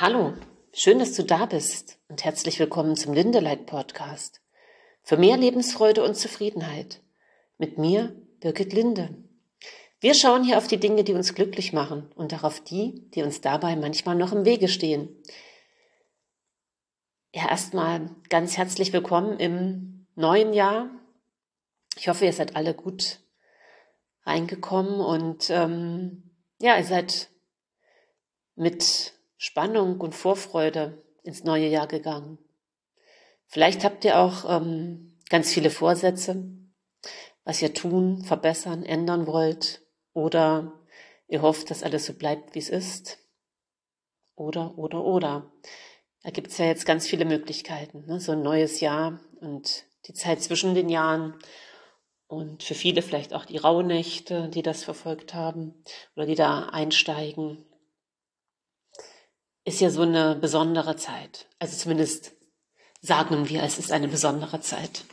Hallo, schön, dass du da bist und herzlich willkommen zum Lindelight Podcast. Für mehr Lebensfreude und Zufriedenheit. Mit mir, Birgit Linde. Wir schauen hier auf die Dinge, die uns glücklich machen und darauf die, die uns dabei manchmal noch im Wege stehen. Ja, erstmal ganz herzlich willkommen im neuen Jahr. Ich hoffe, ihr seid alle gut reingekommen und ähm, ja, ihr seid mit Spannung und Vorfreude ins neue Jahr gegangen. Vielleicht habt ihr auch ähm, ganz viele Vorsätze, was ihr tun, verbessern, ändern wollt. Oder ihr hofft, dass alles so bleibt, wie es ist. Oder, oder, oder. Da gibt's ja jetzt ganz viele Möglichkeiten. Ne? So ein neues Jahr und die Zeit zwischen den Jahren. Und für viele vielleicht auch die Rauhnächte, die das verfolgt haben oder die da einsteigen ist ja so eine besondere Zeit. Also zumindest sagen wir, es ist eine besondere Zeit.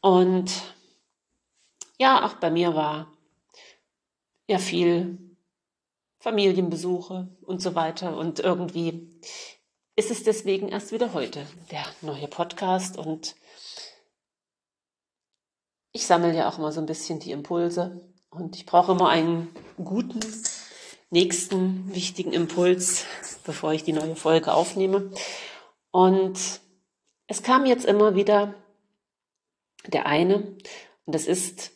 Und ja, auch bei mir war ja viel Familienbesuche und so weiter. Und irgendwie ist es deswegen erst wieder heute der neue Podcast. Und ich sammle ja auch immer so ein bisschen die Impulse. Und ich brauche immer einen guten nächsten wichtigen Impuls, bevor ich die neue Folge aufnehme. Und es kam jetzt immer wieder der eine, und das ist,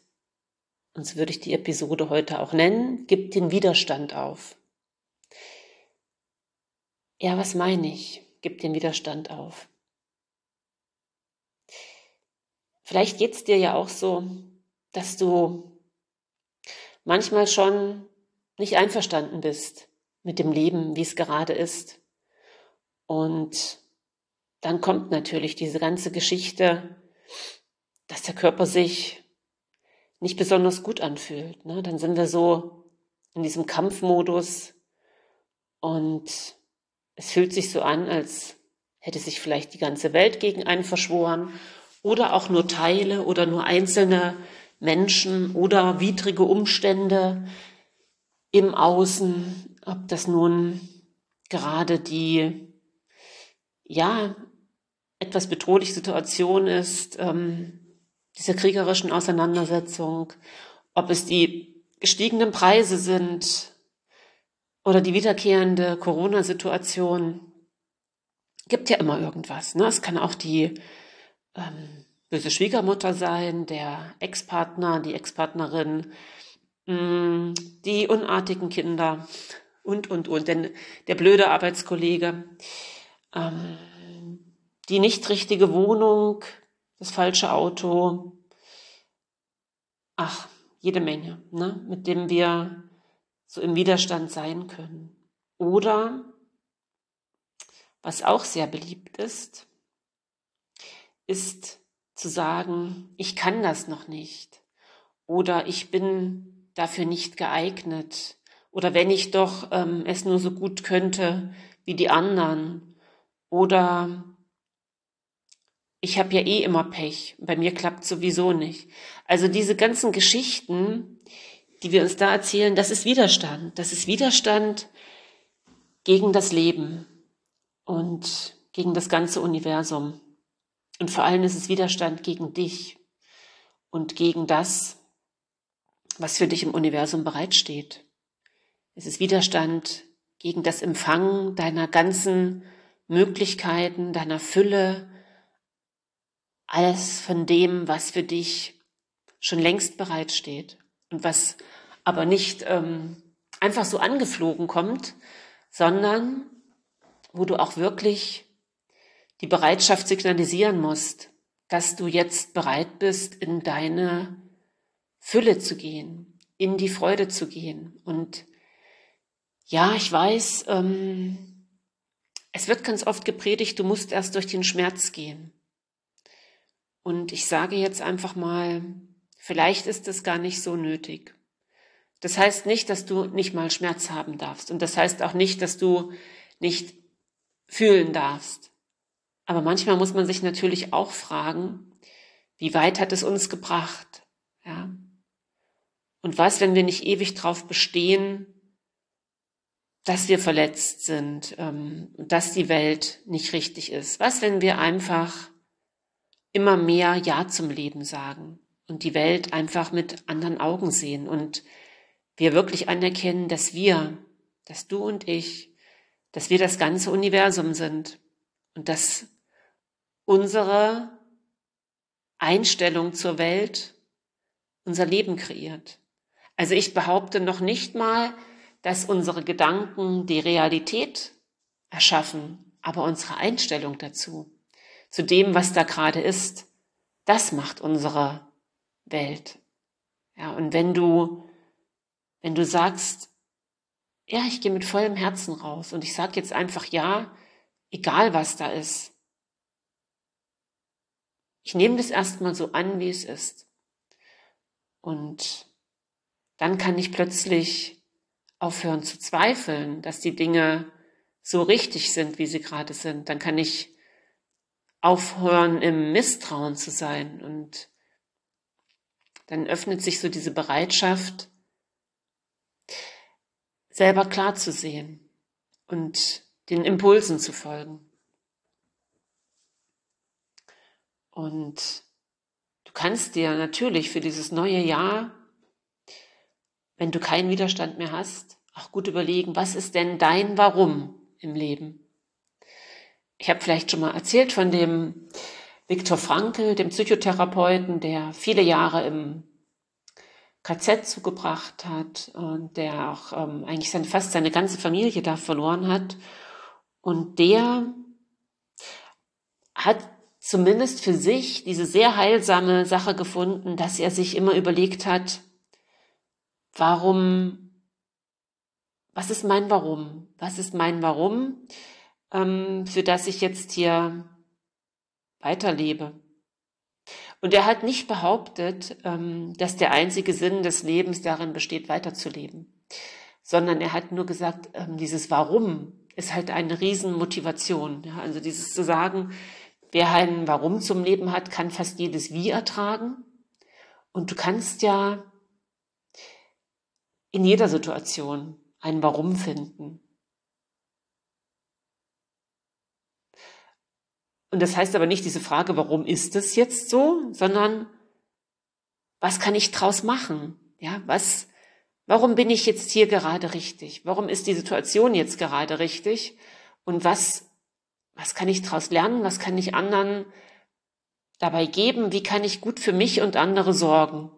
und so würde ich die Episode heute auch nennen, gibt den Widerstand auf. Ja, was meine ich? Gib den Widerstand auf. Vielleicht geht's dir ja auch so, dass du manchmal schon nicht einverstanden bist mit dem Leben, wie es gerade ist. Und dann kommt natürlich diese ganze Geschichte, dass der Körper sich nicht besonders gut anfühlt. Ne? Dann sind wir so in diesem Kampfmodus und es fühlt sich so an, als hätte sich vielleicht die ganze Welt gegen einen verschworen oder auch nur Teile oder nur einzelne Menschen oder widrige Umstände, im Außen, ob das nun gerade die, ja, etwas bedrohliche Situation ist, ähm, dieser kriegerischen Auseinandersetzung, ob es die gestiegenen Preise sind oder die wiederkehrende Corona-Situation, gibt ja immer irgendwas. Ne? Es kann auch die ähm, böse Schwiegermutter sein, der Ex-Partner, die Ex-Partnerin, die unartigen Kinder und, und, und, denn der blöde Arbeitskollege, ähm, die nicht richtige Wohnung, das falsche Auto, ach, jede Menge, ne, mit dem wir so im Widerstand sein können. Oder, was auch sehr beliebt ist, ist zu sagen, ich kann das noch nicht. Oder ich bin dafür nicht geeignet. Oder wenn ich doch ähm, es nur so gut könnte wie die anderen. Oder ich habe ja eh immer Pech. Bei mir klappt sowieso nicht. Also diese ganzen Geschichten, die wir uns da erzählen, das ist Widerstand. Das ist Widerstand gegen das Leben und gegen das ganze Universum. Und vor allem ist es Widerstand gegen dich und gegen das, was für dich im Universum bereitsteht. Es ist Widerstand gegen das Empfangen deiner ganzen Möglichkeiten, deiner Fülle, alles von dem, was für dich schon längst bereitsteht und was aber nicht ähm, einfach so angeflogen kommt, sondern wo du auch wirklich die Bereitschaft signalisieren musst, dass du jetzt bereit bist, in deine Fülle zu gehen, in die Freude zu gehen. Und ja, ich weiß, ähm, es wird ganz oft gepredigt, du musst erst durch den Schmerz gehen. Und ich sage jetzt einfach mal, vielleicht ist es gar nicht so nötig. Das heißt nicht, dass du nicht mal Schmerz haben darfst. Und das heißt auch nicht, dass du nicht fühlen darfst. Aber manchmal muss man sich natürlich auch fragen, wie weit hat es uns gebracht? Ja. Und was, wenn wir nicht ewig drauf bestehen, dass wir verletzt sind, ähm, dass die Welt nicht richtig ist? Was, wenn wir einfach immer mehr Ja zum Leben sagen und die Welt einfach mit anderen Augen sehen und wir wirklich anerkennen, dass wir, dass du und ich, dass wir das ganze Universum sind und dass unsere Einstellung zur Welt unser Leben kreiert. Also ich behaupte noch nicht mal, dass unsere Gedanken die Realität erschaffen, aber unsere Einstellung dazu, zu dem, was da gerade ist, das macht unsere Welt. Ja, und wenn du, wenn du sagst, ja, ich gehe mit vollem Herzen raus und ich sage jetzt einfach ja, egal was da ist. Ich nehme das erstmal so an, wie es ist. Und dann kann ich plötzlich aufhören zu zweifeln, dass die Dinge so richtig sind, wie sie gerade sind. Dann kann ich aufhören, im Misstrauen zu sein. Und dann öffnet sich so diese Bereitschaft, selber klar zu sehen und den Impulsen zu folgen. Und du kannst dir natürlich für dieses neue Jahr wenn du keinen Widerstand mehr hast, auch gut überlegen, was ist denn dein Warum im Leben? Ich habe vielleicht schon mal erzählt von dem Viktor Frankl, dem Psychotherapeuten, der viele Jahre im KZ zugebracht hat und der auch ähm, eigentlich seine, fast seine ganze Familie da verloren hat. Und der hat zumindest für sich diese sehr heilsame Sache gefunden, dass er sich immer überlegt hat, warum, was ist mein Warum? Was ist mein Warum, ähm, für das ich jetzt hier weiterlebe? Und er hat nicht behauptet, ähm, dass der einzige Sinn des Lebens darin besteht, weiterzuleben, sondern er hat nur gesagt, ähm, dieses Warum ist halt eine Riesenmotivation. Ja? Also dieses zu sagen, wer ein Warum zum Leben hat, kann fast jedes Wie ertragen. Und du kannst ja in jeder Situation ein Warum finden. Und das heißt aber nicht diese Frage, warum ist es jetzt so, sondern was kann ich draus machen? Ja, was, warum bin ich jetzt hier gerade richtig? Warum ist die Situation jetzt gerade richtig? Und was, was kann ich draus lernen? Was kann ich anderen dabei geben? Wie kann ich gut für mich und andere sorgen?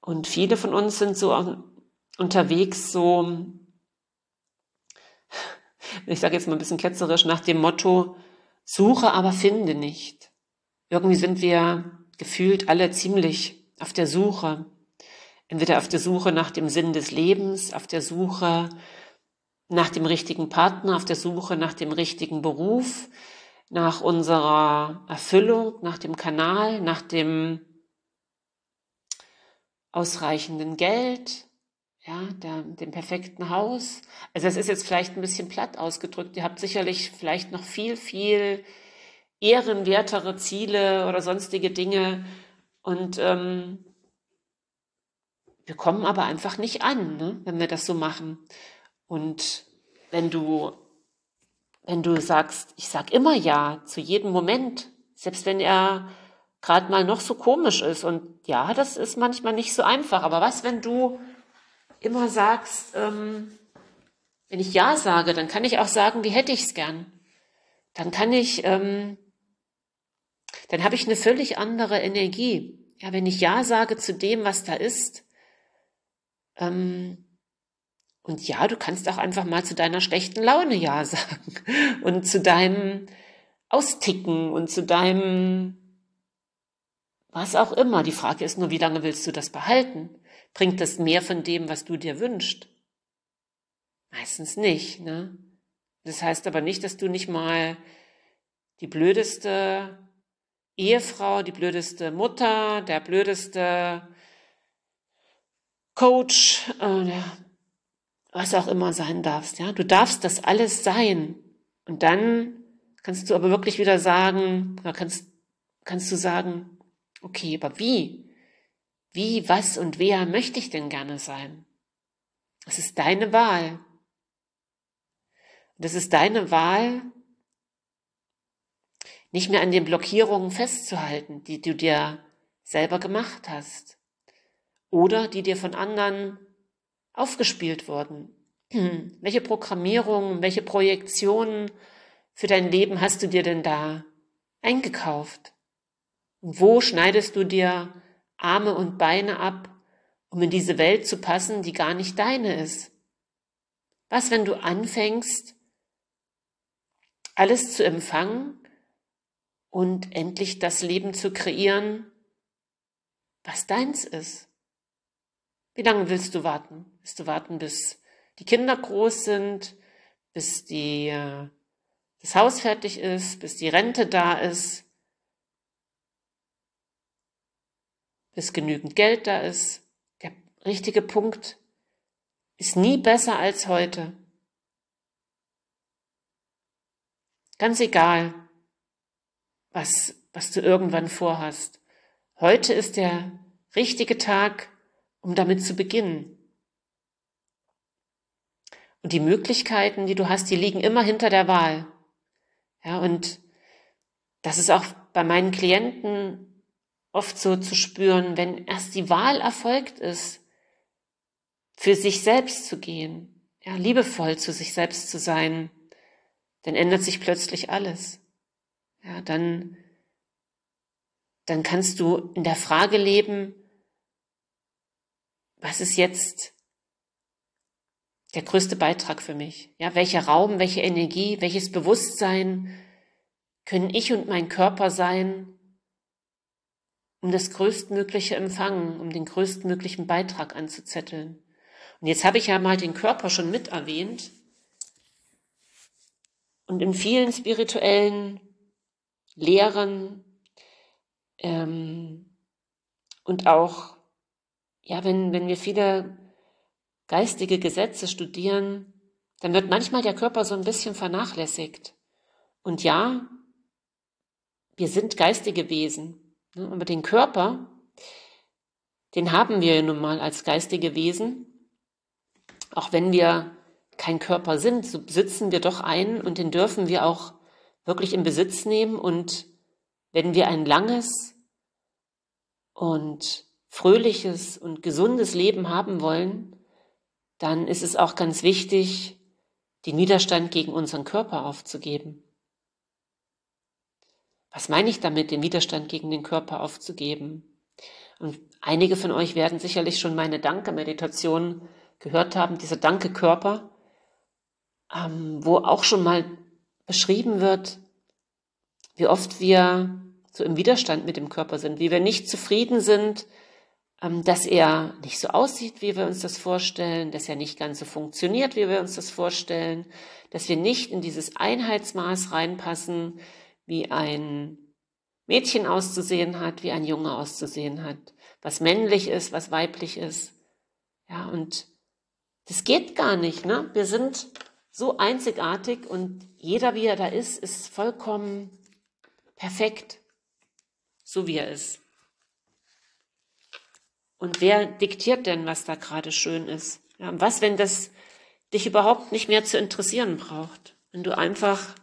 Und viele von uns sind so unterwegs, so, ich sage jetzt mal ein bisschen ketzerisch, nach dem Motto, suche, aber finde nicht. Irgendwie sind wir gefühlt alle ziemlich auf der Suche. Entweder auf der Suche nach dem Sinn des Lebens, auf der Suche nach dem richtigen Partner, auf der Suche nach dem richtigen Beruf, nach unserer Erfüllung, nach dem Kanal, nach dem ausreichenden Geld, ja, der, dem perfekten Haus. Also das ist jetzt vielleicht ein bisschen platt ausgedrückt. Ihr habt sicherlich vielleicht noch viel, viel ehrenwertere Ziele oder sonstige Dinge. Und ähm, wir kommen aber einfach nicht an, ne, wenn wir das so machen. Und wenn du, wenn du sagst, ich sag immer ja zu jedem Moment, selbst wenn er gerade mal noch so komisch ist. Und ja, das ist manchmal nicht so einfach. Aber was, wenn du immer sagst, ähm, wenn ich Ja sage, dann kann ich auch sagen, wie hätte ich es gern. Dann kann ich, ähm, dann habe ich eine völlig andere Energie. Ja, wenn ich Ja sage zu dem, was da ist. Ähm, und ja, du kannst auch einfach mal zu deiner schlechten Laune Ja sagen und zu deinem Austicken und zu deinem was auch immer. Die Frage ist nur, wie lange willst du das behalten? Bringt das mehr von dem, was du dir wünschst? Meistens nicht. Ne? Das heißt aber nicht, dass du nicht mal die blödeste Ehefrau, die blödeste Mutter, der blödeste Coach, äh, was auch immer sein darfst. Ja? Du darfst das alles sein. Und dann kannst du aber wirklich wieder sagen, kannst, kannst du sagen, Okay, aber wie? Wie, was und wer möchte ich denn gerne sein? Das ist deine Wahl. Das ist deine Wahl, nicht mehr an den Blockierungen festzuhalten, die du dir selber gemacht hast oder die dir von anderen aufgespielt wurden. Welche Programmierungen, welche Projektionen für dein Leben hast du dir denn da eingekauft? Wo schneidest du dir Arme und Beine ab, um in diese Welt zu passen, die gar nicht deine ist? Was, wenn du anfängst, alles zu empfangen und endlich das Leben zu kreieren, was deins ist? Wie lange willst du warten? Willst du warten, bis die Kinder groß sind, bis die, äh, das Haus fertig ist, bis die Rente da ist, bis genügend Geld da ist. Der richtige Punkt ist nie besser als heute. Ganz egal, was, was du irgendwann vorhast. Heute ist der richtige Tag, um damit zu beginnen. Und die Möglichkeiten, die du hast, die liegen immer hinter der Wahl. Ja, und das ist auch bei meinen Klienten oft so zu spüren, wenn erst die Wahl erfolgt ist, für sich selbst zu gehen, ja, liebevoll zu sich selbst zu sein, dann ändert sich plötzlich alles. Ja, dann, dann kannst du in der Frage leben, was ist jetzt der größte Beitrag für mich? Ja, welcher Raum, welche Energie, welches Bewusstsein können ich und mein Körper sein, um das größtmögliche Empfangen, um den größtmöglichen Beitrag anzuzetteln. Und jetzt habe ich ja mal den Körper schon mit erwähnt. Und in vielen spirituellen Lehren ähm, und auch, ja, wenn, wenn wir viele geistige Gesetze studieren, dann wird manchmal der Körper so ein bisschen vernachlässigt. Und ja, wir sind geistige Wesen. Ne, aber den Körper, den haben wir nun mal als geistige Wesen. Auch wenn wir kein Körper sind, so besitzen wir doch einen und den dürfen wir auch wirklich in Besitz nehmen. Und wenn wir ein langes und fröhliches und gesundes Leben haben wollen, dann ist es auch ganz wichtig, den Widerstand gegen unseren Körper aufzugeben. Was meine ich damit, den Widerstand gegen den Körper aufzugeben? Und einige von euch werden sicherlich schon meine Danke-Meditation gehört haben, dieser Danke-Körper, ähm, wo auch schon mal beschrieben wird, wie oft wir so im Widerstand mit dem Körper sind, wie wir nicht zufrieden sind, ähm, dass er nicht so aussieht, wie wir uns das vorstellen, dass er nicht ganz so funktioniert, wie wir uns das vorstellen, dass wir nicht in dieses Einheitsmaß reinpassen, wie ein Mädchen auszusehen hat, wie ein Junge auszusehen hat, was männlich ist, was weiblich ist. Ja, und das geht gar nicht, ne? Wir sind so einzigartig und jeder, wie er da ist, ist vollkommen perfekt, so wie er ist. Und wer diktiert denn, was da gerade schön ist? Ja, was, wenn das dich überhaupt nicht mehr zu interessieren braucht? Wenn du einfach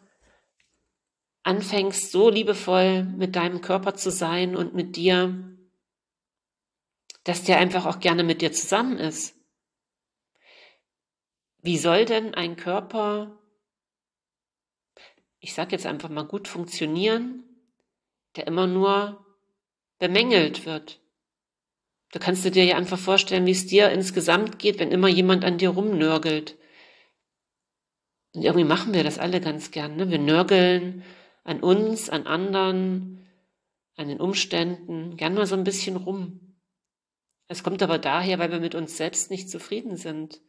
anfängst, so liebevoll mit deinem Körper zu sein und mit dir, dass der einfach auch gerne mit dir zusammen ist. Wie soll denn ein Körper, ich sage jetzt einfach mal, gut funktionieren, der immer nur bemängelt wird? Da kannst du dir ja einfach vorstellen, wie es dir insgesamt geht, wenn immer jemand an dir rumnörgelt. Und irgendwie machen wir das alle ganz gern. Ne? Wir nörgeln an uns, an anderen, an den Umständen, gern mal so ein bisschen rum. Es kommt aber daher, weil wir mit uns selbst nicht zufrieden sind.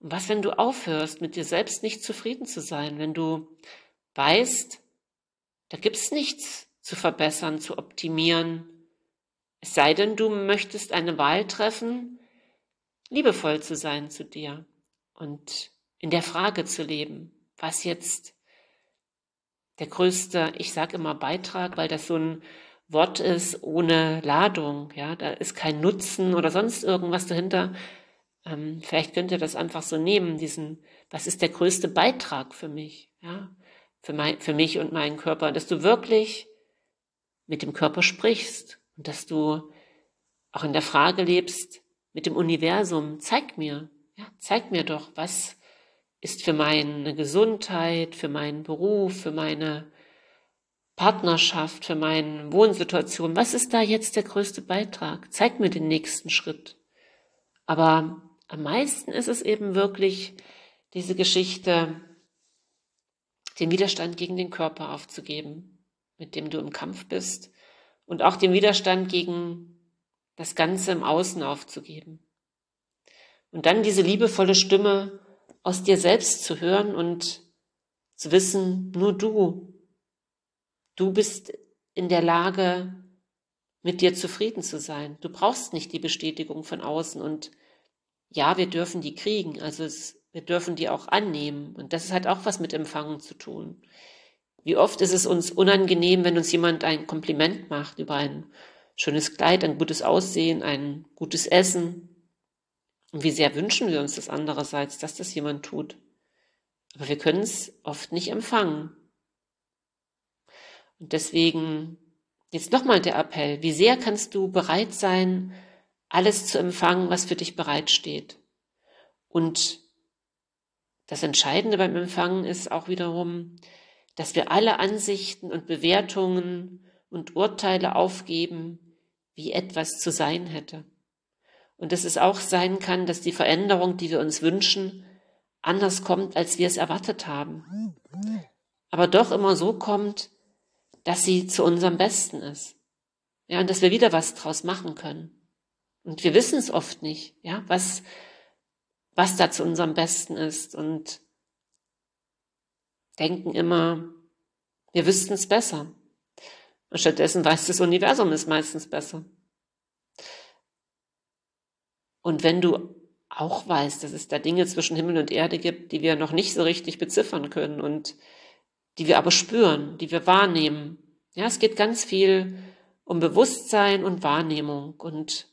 Und was, wenn du aufhörst, mit dir selbst nicht zufrieden zu sein, wenn du weißt, da gibt's nichts zu verbessern, zu optimieren, es sei denn, du möchtest eine Wahl treffen, liebevoll zu sein zu dir und in der Frage zu leben, was jetzt der größte, ich sage immer Beitrag, weil das so ein Wort ist ohne Ladung. Ja, da ist kein Nutzen oder sonst irgendwas dahinter. ähm, vielleicht könnt ihr das einfach so nehmen, diesen, was ist der größte Beitrag für mich, ja, für, mein, für mich und meinen Körper, dass du wirklich mit dem Körper sprichst und dass du auch in der Frage lebst mit dem Universum, zeig mir, ja, zeig mir doch, was ist für meine Gesundheit, für meinen Beruf, für meine Partnerschaft, für meine Wohnsituation, was ist da jetzt der größte Beitrag? Zeig mir den nächsten Schritt. Aber am meisten ist es eben wirklich diese Geschichte, den Widerstand gegen den Körper aufzugeben, mit dem du im Kampf bist und auch den Widerstand gegen das Ganze im Außen aufzugeben. Und dann diese liebevolle Stimme aus dir selbst zu hören und zu wissen, nur du, du bist in der Lage, mit dir zufrieden zu sein. Du brauchst nicht die Bestätigung von außen und ja, wir dürfen die kriegen, also es, wir dürfen die auch annehmen und das hat auch was mit Empfangen zu tun. Wie oft ist es uns unangenehm, wenn uns jemand ein Kompliment macht über ein schönes Kleid, ein gutes Aussehen, ein gutes Essen. Und wie sehr wünschen wir uns das andererseits, dass das jemand tut. Aber wir können es oft nicht empfangen. Und deswegen jetzt nochmal der Appell, wie sehr kannst du bereit sein, alles zu empfangen, was für dich bereitsteht. Und das Entscheidende beim Empfangen ist auch wiederum, dass wir alle Ansichten und Bewertungen und Urteile aufgeben, wie etwas zu sein hätte. Und dass es auch sein kann, dass die Veränderung, die wir uns wünschen, anders kommt, als wir es erwartet haben. Aber doch immer so kommt, dass sie zu unserem Besten ist. Ja, und dass wir wieder was draus machen können. Und wir wissen es oft nicht, ja, was, was da zu unserem Besten ist und denken immer, wir wüssten es besser. Und stattdessen weiß das Universum es meistens besser. Und wenn du auch weißt, dass es da Dinge zwischen Himmel und Erde gibt, die wir noch nicht so richtig beziffern können und die wir aber spüren, die wir wahrnehmen. Ja, es geht ganz viel um Bewusstsein und Wahrnehmung. Und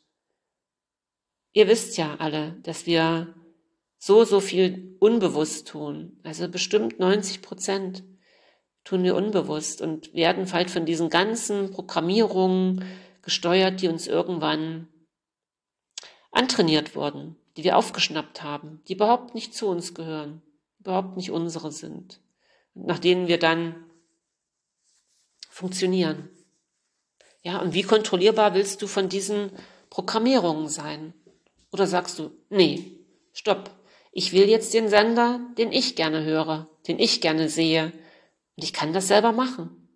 ihr wisst ja alle, dass wir so, so viel unbewusst tun. Also bestimmt 90 Prozent tun wir unbewusst und werden halt von diesen ganzen Programmierungen gesteuert, die uns irgendwann antrainiert wurden, die wir aufgeschnappt haben, die überhaupt nicht zu uns gehören, überhaupt nicht unsere sind, nach denen wir dann funktionieren. Ja, und wie kontrollierbar willst du von diesen Programmierungen sein? Oder sagst du, nee, stopp, ich will jetzt den Sender, den ich gerne höre, den ich gerne sehe, und ich kann das selber machen.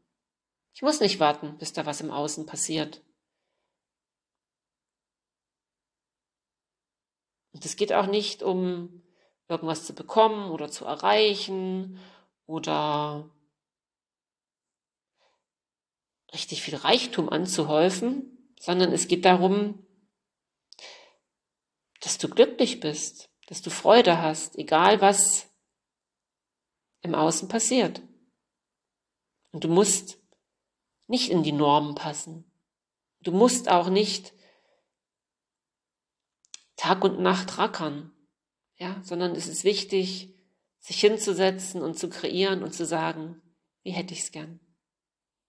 Ich muss nicht warten, bis da was im Außen passiert. Und es geht auch nicht um irgendwas zu bekommen oder zu erreichen oder richtig viel Reichtum anzuhäufen, sondern es geht darum, dass du glücklich bist, dass du Freude hast, egal was im Außen passiert. Und du musst nicht in die Normen passen. Du musst auch nicht Tag und Nacht rackern, ja, sondern es ist wichtig, sich hinzusetzen und zu kreieren und zu sagen, wie hätte ich es gern?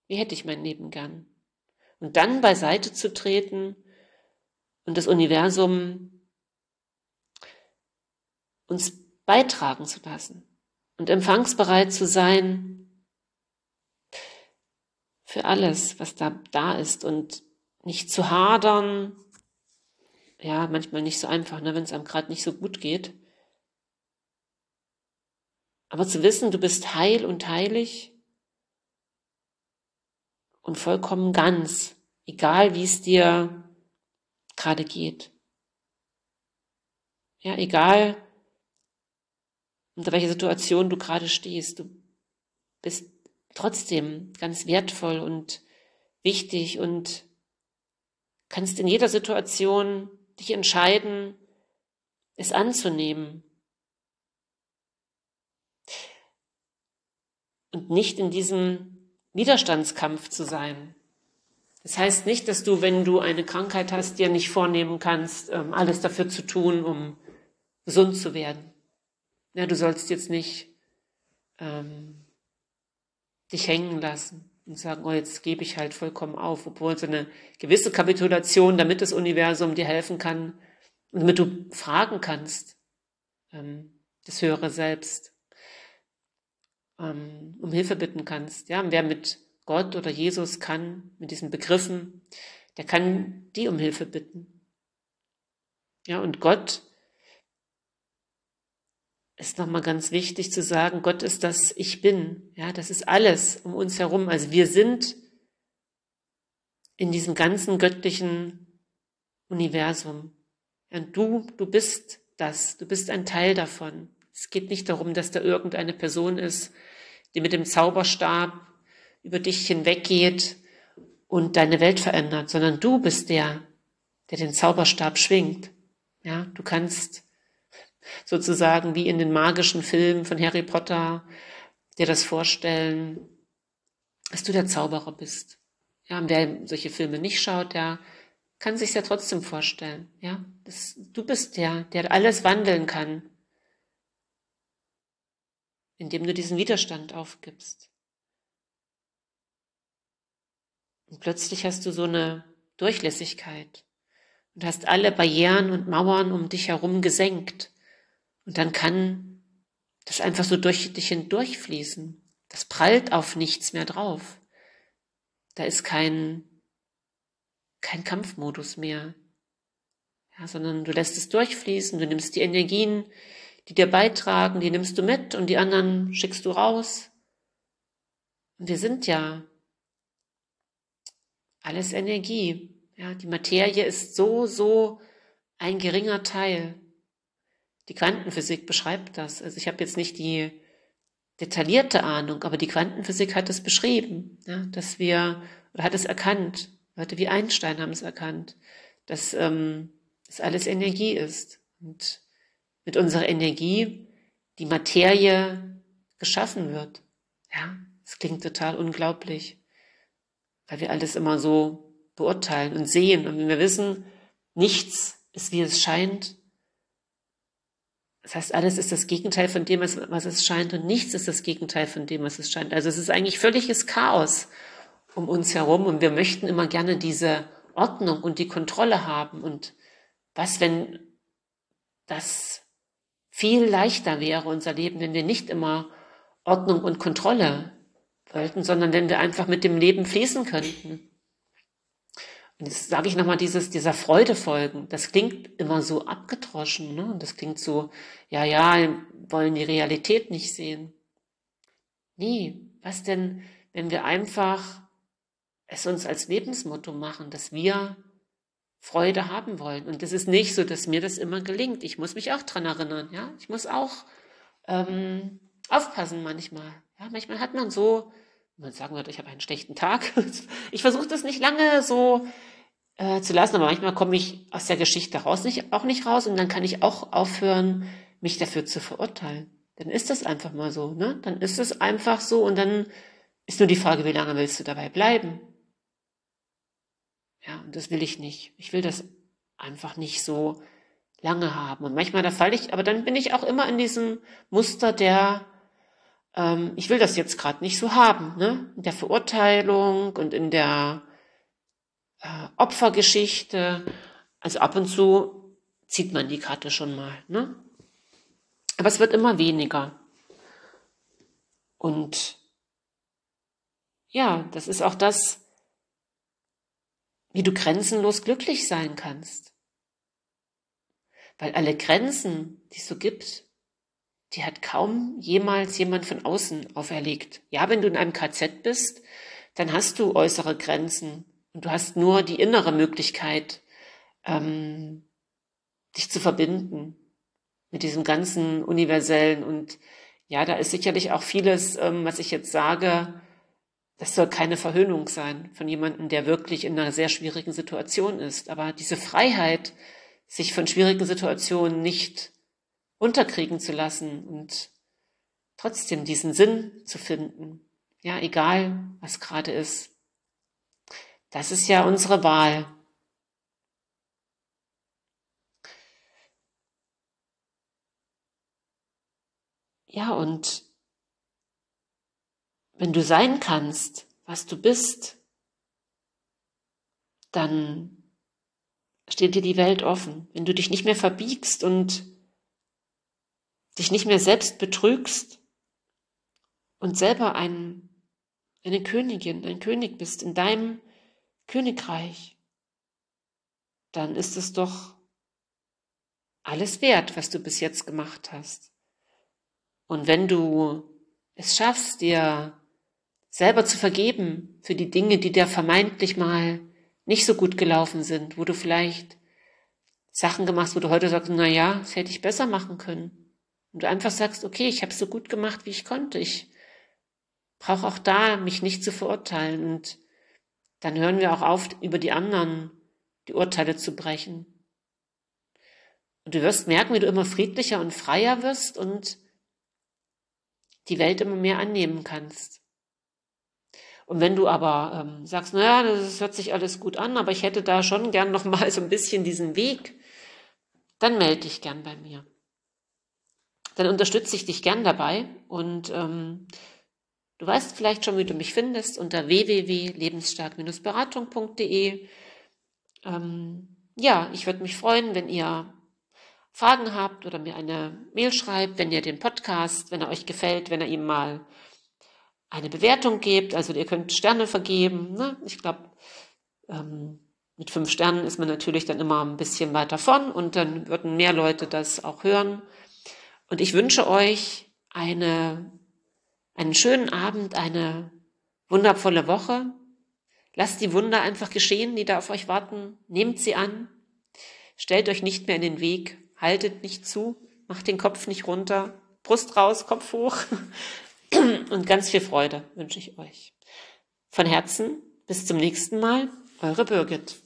Wie hätte ich mein Leben gern? Und dann beiseite zu treten und das Universum uns beitragen zu lassen und empfangsbereit zu sein für alles, was da, da ist und nicht zu hadern. Ja, manchmal nicht so einfach, ne, wenn es einem gerade nicht so gut geht. Aber zu wissen, du bist heil und heilig und vollkommen ganz, egal wie es dir gerade geht. Ja, egal unter welcher Situation du gerade stehst, du bist trotzdem ganz wertvoll und wichtig und kannst in jeder Situation dich entscheiden, es anzunehmen. Und nicht in diesem Widerstandskampf zu sein. Das heißt nicht, dass du, wenn du eine Krankheit hast, dir nicht vornehmen kannst, ähm, alles dafür zu tun, um gesund zu werden. Ja, du sollst jetzt nicht ähm, dich hängen lassen und sagen, oh, jetzt gebe ich halt vollkommen auf, obwohl so eine gewisse Kapitulation, damit das Universum dir helfen kann und damit du fragen kannst, ähm, das höhere Selbst, ähm, um Hilfe bitten kannst. Ja, und wer mit Gott oder Jesus kann, mit diesen Begriffen, der kann die um Hilfe bitten. Ja, und Gott ist nochmal ganz wichtig zu sagen, Gott ist das Ich Bin. Ja, das ist alles um uns herum. Also wir sind in diesem ganzen göttlichen Universum. Und du, du bist das. Du bist ein Teil davon. Es geht nicht darum, dass da irgendeine Person ist, die mit dem Zauberstab über dich hinweggeht und deine Welt verändert, sondern du bist der, der den Zauberstab schwingt. Ja, du kannst sozusagen wie in den magischen Filmen von Harry Potter dir das vorstellen, dass du der Zauberer bist. Ja, und wer solche Filme nicht schaut, der kann sich ja trotzdem vorstellen. Ja, das, du bist der, der alles wandeln kann, indem du diesen Widerstand aufgibst. Und plötzlich hast du so eine Durchlässigkeit und hast alle Barrieren und Mauern um dich herum gesenkt. Und dann kann das einfach so durch dich hindurchfließen. Das prallt auf nichts mehr drauf. Da ist kein, kein Kampfmodus mehr. Ja, sondern du lässt es durchfließen, du nimmst die Energien, die dir beitragen, die nimmst du mit und die anderen schickst du raus. Und wir sind ja alles Energie. Ja, die Materie ist so, so ein geringer Teil. Die Quantenphysik beschreibt das. Also ich habe jetzt nicht die detaillierte Ahnung, aber die Quantenphysik hat es beschrieben, ja, dass wir, oder hat es erkannt, Leute wie Einstein haben es erkannt, dass ähm, es alles Energie ist. Und mit unserer Energie die Materie geschaffen wird. Ja, es klingt total unglaublich, weil wir alles immer so beurteilen und sehen. Und wenn wir wissen, nichts ist, wie es scheint, das heißt, alles ist das Gegenteil von dem, was es scheint, und nichts ist das Gegenteil von dem, was es scheint. Also es ist eigentlich völliges Chaos um uns herum und wir möchten immer gerne diese Ordnung und die Kontrolle haben. Und was, wenn das viel leichter wäre, unser Leben, wenn wir nicht immer Ordnung und Kontrolle wollten, sondern wenn wir einfach mit dem Leben fließen könnten. Und jetzt sage ich nochmal dieses, dieser Freude folgen. Das klingt immer so abgedroschen, ne? Und das klingt so, ja, ja, wollen die Realität nicht sehen. Nee, was denn, wenn wir einfach es uns als Lebensmotto machen, dass wir Freude haben wollen. Und es ist nicht so, dass mir das immer gelingt. Ich muss mich auch dran erinnern, ja. Ich muss auch ähm, aufpassen manchmal. Ja, manchmal hat man so man sagen würde, ich habe einen schlechten Tag. Ich versuche das nicht lange so äh, zu lassen, aber manchmal komme ich aus der Geschichte raus, nicht, auch nicht raus und dann kann ich auch aufhören, mich dafür zu verurteilen. Dann ist das einfach mal so, ne? Dann ist es einfach so und dann ist nur die Frage, wie lange willst du dabei bleiben? Ja, und das will ich nicht. Ich will das einfach nicht so lange haben. Und manchmal da falle ich, aber dann bin ich auch immer in diesem Muster der ähm, ich will das jetzt gerade nicht so haben, ne? In der Verurteilung und in der äh, Opfergeschichte. Also ab und zu zieht man die Karte schon mal, ne? Aber es wird immer weniger. Und ja, das ist auch das, wie du grenzenlos glücklich sein kannst. Weil alle Grenzen, die es so gibt, die hat kaum jemals jemand von außen auferlegt. Ja, wenn du in einem KZ bist, dann hast du äußere Grenzen und du hast nur die innere Möglichkeit, ähm, dich zu verbinden mit diesem ganzen universellen. Und ja, da ist sicherlich auch vieles, ähm, was ich jetzt sage, das soll keine Verhöhnung sein von jemandem, der wirklich in einer sehr schwierigen Situation ist. Aber diese Freiheit, sich von schwierigen Situationen nicht unterkriegen zu lassen und trotzdem diesen Sinn zu finden. Ja, egal, was gerade ist. Das ist ja unsere Wahl. ja, und wenn du sein kannst, was du bist, dann steht dir die Welt offen. Wenn du dich nicht mehr verbiegst und dich nicht mehr selbst betrügst und selber ein, eine Königin, ein König bist in deinem Königreich, dann ist es doch alles wert, was du bis jetzt gemacht hast. Und wenn du es schaffst, dir selber zu vergeben für die Dinge, die dir vermeintlich mal nicht so gut gelaufen sind, wo du vielleicht Sachen gemacht, wo du heute sagst, na ja, das hätte ich besser machen können. Und du einfach sagst, okay, ich habe so gut gemacht, wie ich konnte. Ich brauche auch da mich nicht zu verurteilen. Und dann hören wir auch auf, über die anderen die Urteile zu brechen. Und du wirst merken, wie du immer friedlicher und freier wirst und die Welt immer mehr annehmen kannst. Und wenn du aber ähm, sagst, naja, das hört sich alles gut an, aber ich hätte da schon gern noch mal so ein bisschen diesen Weg, dann melde dich gern bei mir. Dann unterstütze ich dich gern dabei und ähm, du weißt vielleicht schon, wie du mich findest unter www.lebensstark-beratung.de. Ähm, ja, ich würde mich freuen, wenn ihr Fragen habt oder mir eine Mail schreibt, wenn ihr den Podcast, wenn er euch gefällt, wenn er ihm mal eine Bewertung gebt. Also ihr könnt Sterne vergeben. Ne? Ich glaube, ähm, mit fünf Sternen ist man natürlich dann immer ein bisschen weiter von und dann würden mehr Leute das auch hören. Und ich wünsche euch eine, einen schönen Abend, eine wundervolle Woche. Lasst die Wunder einfach geschehen, die da auf euch warten. Nehmt sie an. Stellt euch nicht mehr in den Weg. Haltet nicht zu. Macht den Kopf nicht runter. Brust raus, Kopf hoch. Und ganz viel Freude wünsche ich euch. Von Herzen bis zum nächsten Mal. Eure Birgit.